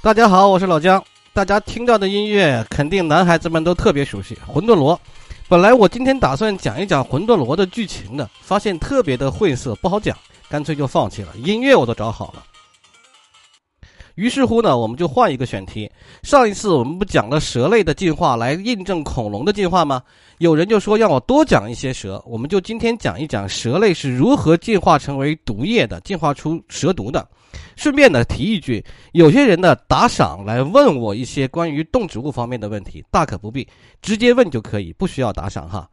大家好，我是老姜。大家听到的音乐，肯定男孩子们都特别熟悉《魂斗罗》。本来我今天打算讲一讲《魂斗罗》的剧情的，发现特别的晦涩，不好讲，干脆就放弃了。音乐我都找好了。于是乎呢，我们就换一个选题。上一次我们不讲了蛇类的进化来印证恐龙的进化吗？有人就说让我多讲一些蛇，我们就今天讲一讲蛇类是如何进化成为毒液的，进化出蛇毒的。顺便呢提一句，有些人呢打赏来问我一些关于动植物方面的问题，大可不必，直接问就可以，不需要打赏哈。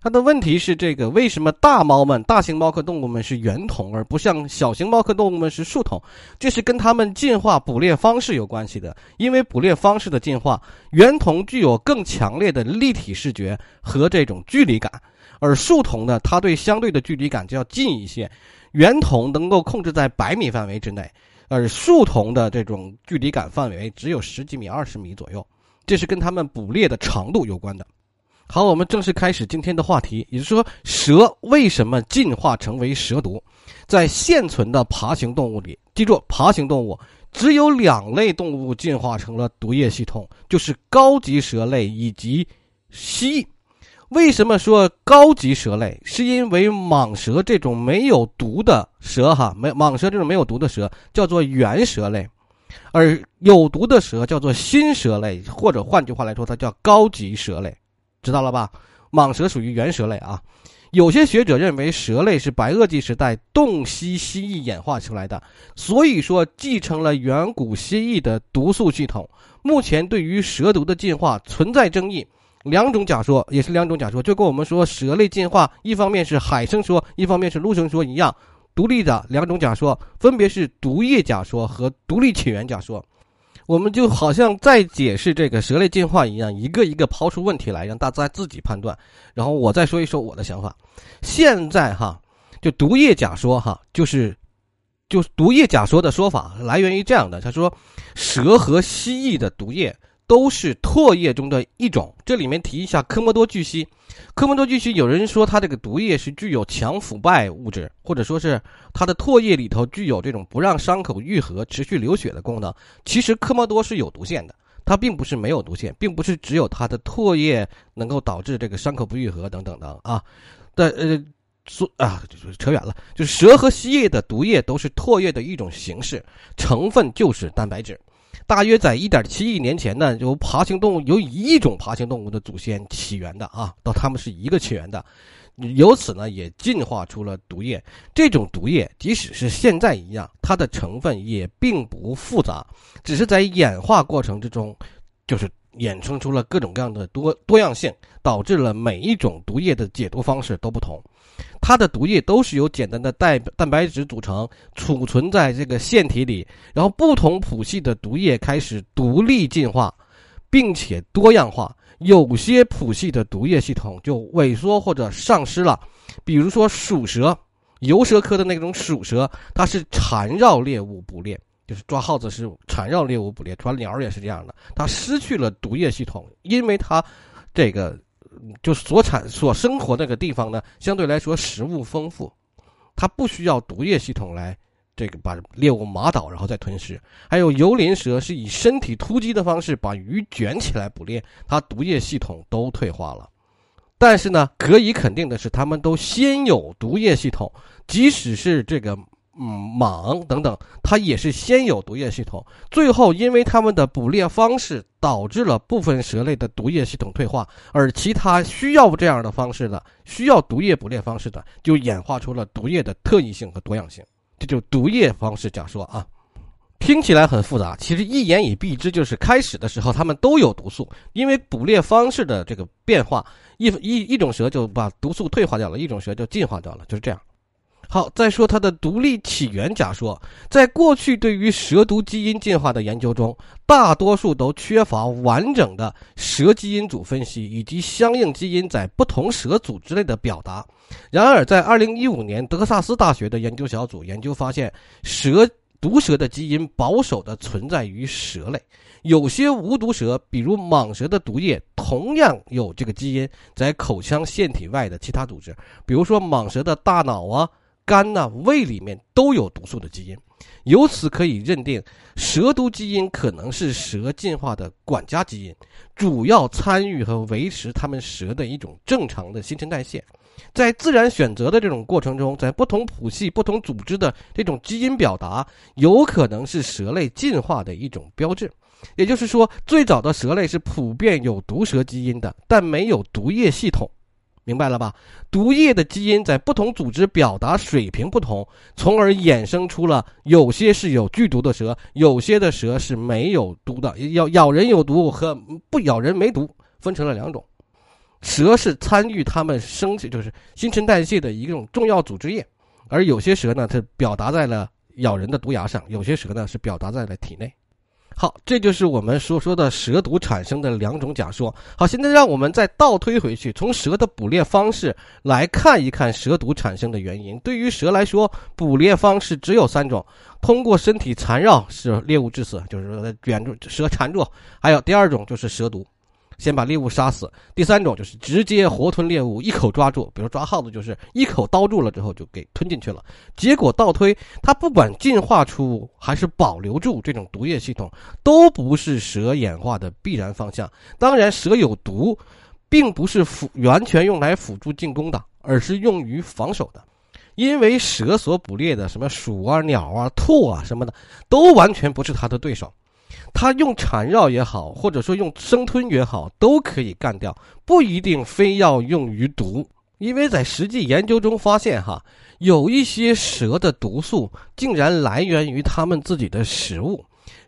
他的问题是这个：为什么大猫们、大型猫科动物们是圆筒，而不像小型猫科动物们是竖筒？这是跟它们进化捕猎方式有关系的。因为捕猎方式的进化，圆筒具有更强烈的立体视觉和这种距离感，而竖筒呢，它对相对的距离感就要近一些。圆筒能够控制在百米范围之内，而竖筒的这种距离感范围只有十几米、二十米左右，这是跟它们捕猎的长度有关的。好，我们正式开始今天的话题，也就是说，蛇为什么进化成为蛇毒？在现存的爬行动物里，记住，爬行动物只有两类动物进化成了毒液系统，就是高级蛇类以及蜥蜴。为什么说高级蛇类？是因为蟒蛇这种没有毒的蛇，哈，没蟒蛇这种没有毒的蛇叫做原蛇类，而有毒的蛇叫做新蛇类，或者换句话来说，它叫高级蛇类。知道了吧？蟒蛇属于原蛇类啊。有些学者认为蛇类是白垩纪时代洞悉蜥蜴演化出来的，所以说继承了远古蜥蜴的毒素系统。目前对于蛇毒的进化存在争议，两种假说也是两种假说，就跟我们说蛇类进化，一方面是海生说，一方面是陆生说一样，独立的两种假说，分别是毒液假说和独立起源假说。我们就好像在解释这个蛇类进化一样，一个一个抛出问题来，让大家自己判断。然后我再说一说我的想法。现在哈，就毒液假说哈，就是，就毒液假说的说法来源于这样的：他说，蛇和蜥蜴的毒液。都是唾液中的一种。这里面提一下科莫多巨蜥。科莫多巨蜥，有人说它这个毒液是具有强腐败物质，或者说是它的唾液里头具有这种不让伤口愈合、持续流血的功能。其实科莫多是有毒腺的，它并不是没有毒腺，并不是只有它的唾液能够导致这个伤口不愈合等等的啊。但呃，说啊，扯远了。就是蛇和蜥蜴的毒液都是唾液的一种形式，成分就是蛋白质。大约在1.7亿年前呢，由爬行动物由一亿种爬行动物的祖先起源的啊，到它们是一个起源的，由此呢也进化出了毒液。这种毒液即使是现在一样，它的成分也并不复杂，只是在演化过程之中，就是衍生出了各种各样的多多样性，导致了每一种毒液的解毒方式都不同。它的毒液都是由简单的蛋蛋白质组成，储存在这个腺体里，然后不同谱系的毒液开始独立进化，并且多样化。有些谱系的毒液系统就萎缩或者丧失了，比如说鼠蛇，游蛇科的那种鼠蛇，它是缠绕猎物捕猎，就是抓耗子是缠绕猎物捕猎，抓鸟也是这样的，它失去了毒液系统，因为它这个。就所产所生活那个地方呢，相对来说食物丰富，它不需要毒液系统来这个把猎物麻倒然后再吞噬。还有游鳞蛇是以身体突击的方式把鱼卷起来捕猎，它毒液系统都退化了。但是呢，可以肯定的是，它们都先有毒液系统，即使是这个。嗯，蟒等等，它也是先有毒液系统，最后因为它们的捕猎方式导致了部分蛇类的毒液系统退化，而其他需要这样的方式的、需要毒液捕猎方式的，就演化出了毒液的特异性和多样性。这就毒液方式假说啊，听起来很复杂，其实一言以蔽之，就是开始的时候它们都有毒素，因为捕猎方式的这个变化，一一一种蛇就把毒素退化掉了，一种蛇就进化掉了，就是这样。好，再说它的独立起源假说，在过去对于蛇毒基因进化的研究中，大多数都缺乏完整的蛇基因组分析以及相应基因在不同蛇组之内的表达。然而，在2015年，德克萨斯大学的研究小组研究发现，蛇毒蛇的基因保守的存在于蛇类，有些无毒蛇，比如蟒蛇的毒液同样有这个基因在口腔腺体外的其他组织，比如说蟒蛇的大脑啊。肝呐、胃里面都有毒素的基因。由此可以认定，蛇毒基因可能是蛇进化的管家基因，主要参与和维持它们蛇的一种正常的新陈代谢。在自然选择的这种过程中，在不同谱系、不同组织的这种基因表达，有可能是蛇类进化的一种标志。也就是说，最早的蛇类是普遍有毒蛇基因的，但没有毒液系统。明白了吧？毒液的基因在不同组织表达水平不同，从而衍生出了有些是有剧毒的蛇，有些的蛇是没有毒的，咬咬人有毒和不咬人没毒分成了两种。蛇是参与它们生就是新陈代谢的一种重要组织液，而有些蛇呢，它表达在了咬人的毒牙上，有些蛇呢是表达在了体内。好，这就是我们所说的蛇毒产生的两种假说。好，现在让我们再倒推回去，从蛇的捕猎方式来看一看蛇毒产生的原因。对于蛇来说，捕猎方式只有三种：通过身体缠绕使猎物致死，就是说卷住蛇缠住；还有第二种就是蛇毒。先把猎物杀死。第三种就是直接活吞猎物，一口抓住，比如抓耗子，就是一口刀住了之后就给吞进去了。结果倒推，它不管进化出还是保留住这种毒液系统，都不是蛇演化的必然方向。当然，蛇有毒，并不是辅完全用来辅助进攻的，而是用于防守的。因为蛇所捕猎的什么鼠啊、鸟啊、兔啊什么的，都完全不是它的对手。它用缠绕也好，或者说用生吞也好，都可以干掉，不一定非要用于毒。因为在实际研究中发现，哈，有一些蛇的毒素竟然来源于它们自己的食物，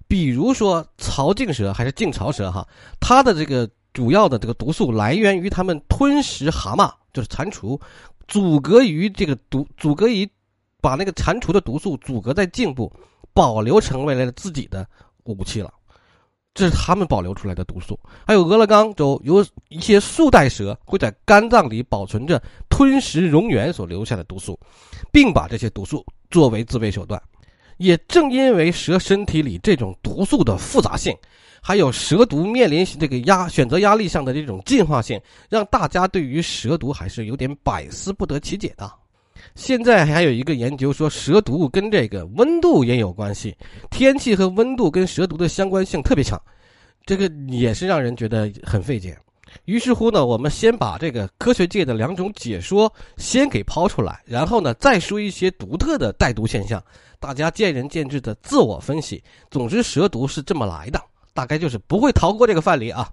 比如说槽颈蛇还是颈槽蛇，哈，它的这个主要的这个毒素来源于它们吞食蛤蟆，就是蟾蜍，阻隔于这个毒，阻隔于把那个蟾蜍的毒素阻隔在颈部，保留成为了自己的。武器了，这是他们保留出来的毒素。还有俄勒冈州有一些树袋蛇会在肝脏里保存着吞食蝾螈所留下的毒素，并把这些毒素作为自卫手段。也正因为蛇身体里这种毒素的复杂性，还有蛇毒面临这个压选择压力上的这种进化性，让大家对于蛇毒还是有点百思不得其解的。现在还有一个研究说，蛇毒跟这个温度也有关系，天气和温度跟蛇毒的相关性特别强，这个也是让人觉得很费解。于是乎呢，我们先把这个科学界的两种解说先给抛出来，然后呢再说一些独特的带毒现象，大家见仁见智的自我分析。总之，蛇毒是这么来的，大概就是不会逃过这个范例啊。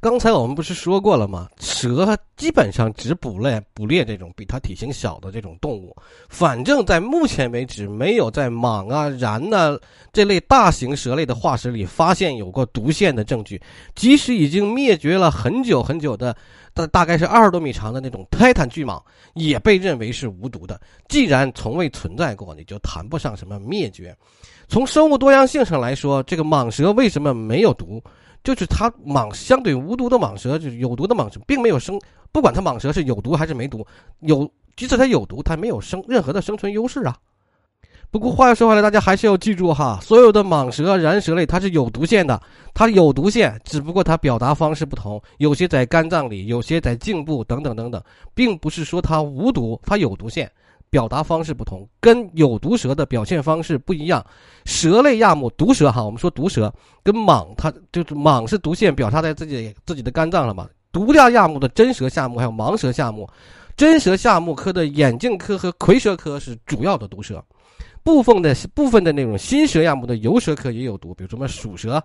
刚才我们不是说过了吗？蛇基本上只捕猎捕猎这种比它体型小的这种动物。反正，在目前为止，没有在蟒啊、蚺呐这类大型蛇类的化石里发现有过毒腺的证据。即使已经灭绝了很久很久的，大大概是二十多米长的那种泰坦巨蟒，也被认为是无毒的。既然从未存在过，你就谈不上什么灭绝。从生物多样性上来说，这个蟒蛇为什么没有毒？就是它蟒相对无毒的蟒蛇，就是有毒的蟒蛇，并没有生，不管它蟒蛇是有毒还是没毒，有即使它有毒，它没有生任何的生存优势啊。不过话又说回来，大家还是要记住哈，所有的蟒蛇、蚺蛇类它是有毒腺的，它有毒腺，只不过它表达方式不同，有些在肝脏里，有些在颈部等等等等，并不是说它无毒，它有毒腺。表达方式不同，跟有毒蛇的表现方式不一样。蛇类亚目毒蛇哈，我们说毒蛇跟蟒，它就是蟒是毒腺表达在自己自己的肝脏了嘛。毒亚亚目的真蛇下目还有盲蛇下目，真蛇下目科的眼镜科和蝰蛇科是主要的毒蛇，部分的部分的那种新蛇亚目的游蛇科也有毒，比如什么鼠蛇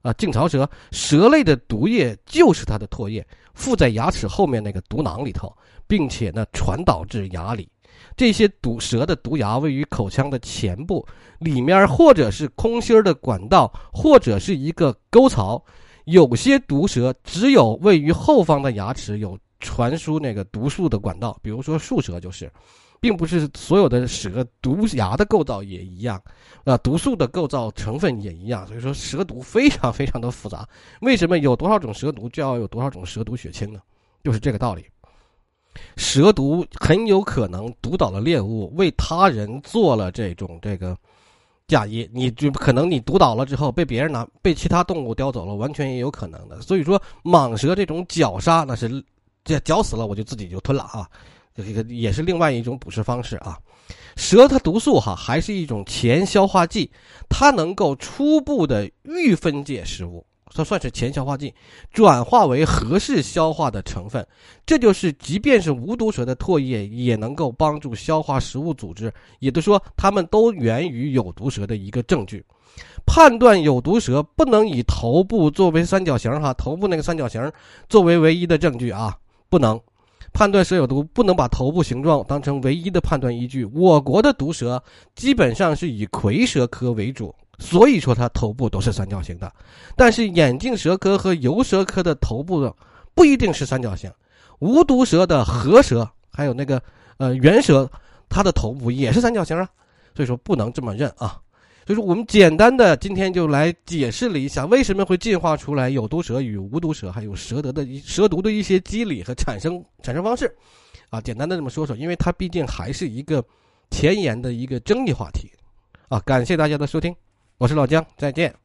啊、颈槽蛇。蛇类的毒液就是它的唾液附在牙齿后面那个毒囊里头，并且呢传导至牙里。这些毒蛇的毒牙位于口腔的前部，里面或者是空心的管道，或者是一个沟槽。有些毒蛇只有位于后方的牙齿有传输那个毒素的管道，比如说树蛇就是，并不是所有的蛇毒牙的构造也一样，啊，毒素的构造成分也一样。所以说蛇毒非常非常的复杂。为什么有多少种蛇毒就要有多少种蛇毒血清呢？就是这个道理。蛇毒很有可能毒倒了猎物，为他人做了这种这个嫁衣，你就可能你毒倒了之后被别人拿被其他动物叼走了，完全也有可能的。所以说蟒蛇这种绞杀那是，这绞死了我就自己就吞了啊，这个也是另外一种捕食方式啊。蛇它毒素哈，还是一种前消化剂，它能够初步的预分解食物，它算是前消化剂，转化为合适消化的成分。这就是即便是无毒蛇的唾液也能够帮助消化食物组织，也就是说，它们都源于有毒蛇的一个证据。判断有毒蛇不能以头部作为三角形哈，头部那个三角形作为唯一的证据啊，不能。判断蛇有毒，不能把头部形状当成唯一的判断依据。我国的毒蛇基本上是以蝰蛇科为主，所以说它头部都是三角形的。但是眼镜蛇科和游蛇科的头部不一定是三角形。无毒蛇的河蛇还有那个呃猿蛇，它的头部也是三角形啊，所以说不能这么认啊。所以说，我们简单的今天就来解释了一下为什么会进化出来有毒蛇与无毒蛇，还有蛇毒的蛇毒的一些机理和产生产生方式，啊，简单的这么说说，因为它毕竟还是一个前沿的一个争议话题，啊，感谢大家的收听，我是老姜，再见。